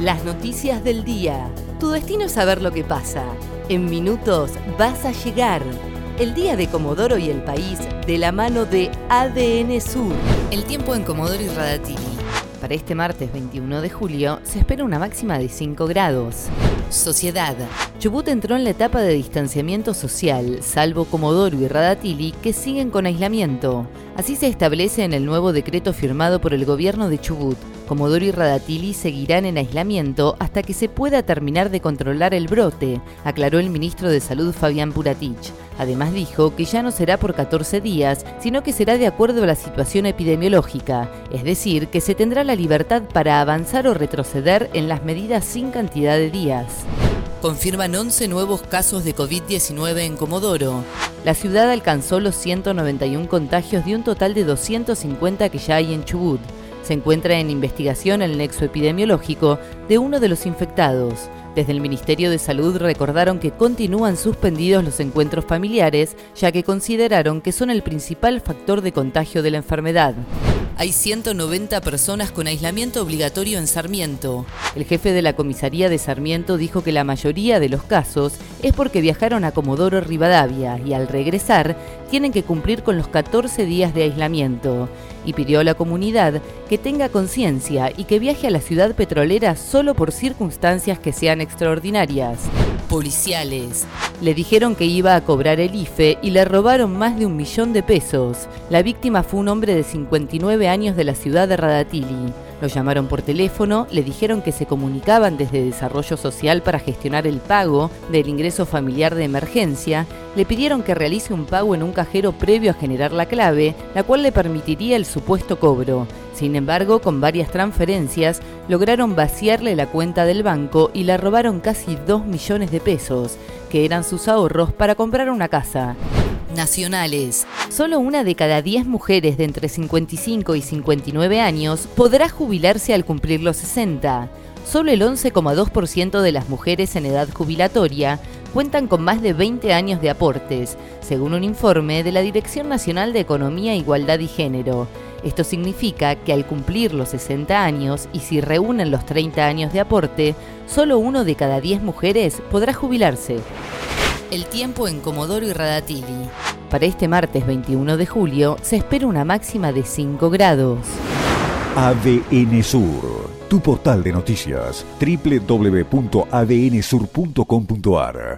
Las noticias del día. Tu destino es saber lo que pasa. En minutos vas a llegar. El día de Comodoro y el país de la mano de ADN Sur. El tiempo en Comodoro y Radatili. Para este martes 21 de julio se espera una máxima de 5 grados. Sociedad. Chubut entró en la etapa de distanciamiento social, salvo Comodoro y Radatili, que siguen con aislamiento. Así se establece en el nuevo decreto firmado por el gobierno de Chubut. Comodoro y Radatili seguirán en aislamiento hasta que se pueda terminar de controlar el brote, aclaró el ministro de Salud Fabián Puratich. Además dijo que ya no será por 14 días, sino que será de acuerdo a la situación epidemiológica, es decir, que se tendrá la libertad para avanzar o retroceder en las medidas sin cantidad de días. Confirman 11 nuevos casos de COVID-19 en Comodoro. La ciudad alcanzó los 191 contagios de un total de 250 que ya hay en Chubut. Se encuentra en investigación el nexo epidemiológico de uno de los infectados. Desde el Ministerio de Salud recordaron que continúan suspendidos los encuentros familiares, ya que consideraron que son el principal factor de contagio de la enfermedad. Hay 190 personas con aislamiento obligatorio en Sarmiento. El jefe de la comisaría de Sarmiento dijo que la mayoría de los casos es porque viajaron a Comodoro Rivadavia y al regresar tienen que cumplir con los 14 días de aislamiento y pidió a la comunidad que tenga conciencia y que viaje a la ciudad petrolera solo por circunstancias que sean extraordinarias. Policiales. Le dijeron que iba a cobrar el IFE y le robaron más de un millón de pesos. La víctima fue un hombre de 59 años de la ciudad de Radatili. Lo llamaron por teléfono, le dijeron que se comunicaban desde Desarrollo Social para gestionar el pago del ingreso familiar de emergencia, le pidieron que realice un pago en un cajero previo a generar la clave, la cual le permitiría el supuesto cobro. Sin embargo, con varias transferencias, lograron vaciarle la cuenta del banco y le robaron casi 2 millones de pesos, que eran sus ahorros para comprar una casa nacionales. Solo una de cada 10 mujeres de entre 55 y 59 años podrá jubilarse al cumplir los 60. Solo el 11,2% de las mujeres en edad jubilatoria cuentan con más de 20 años de aportes, según un informe de la Dirección Nacional de Economía, Igualdad y Género. Esto significa que al cumplir los 60 años y si reúnen los 30 años de aporte, solo uno de cada 10 mujeres podrá jubilarse. El tiempo en Comodoro y Radatili. Para este martes 21 de julio se espera una máxima de 5 grados. ADN Sur, tu portal de noticias, www.adnsur.com.ar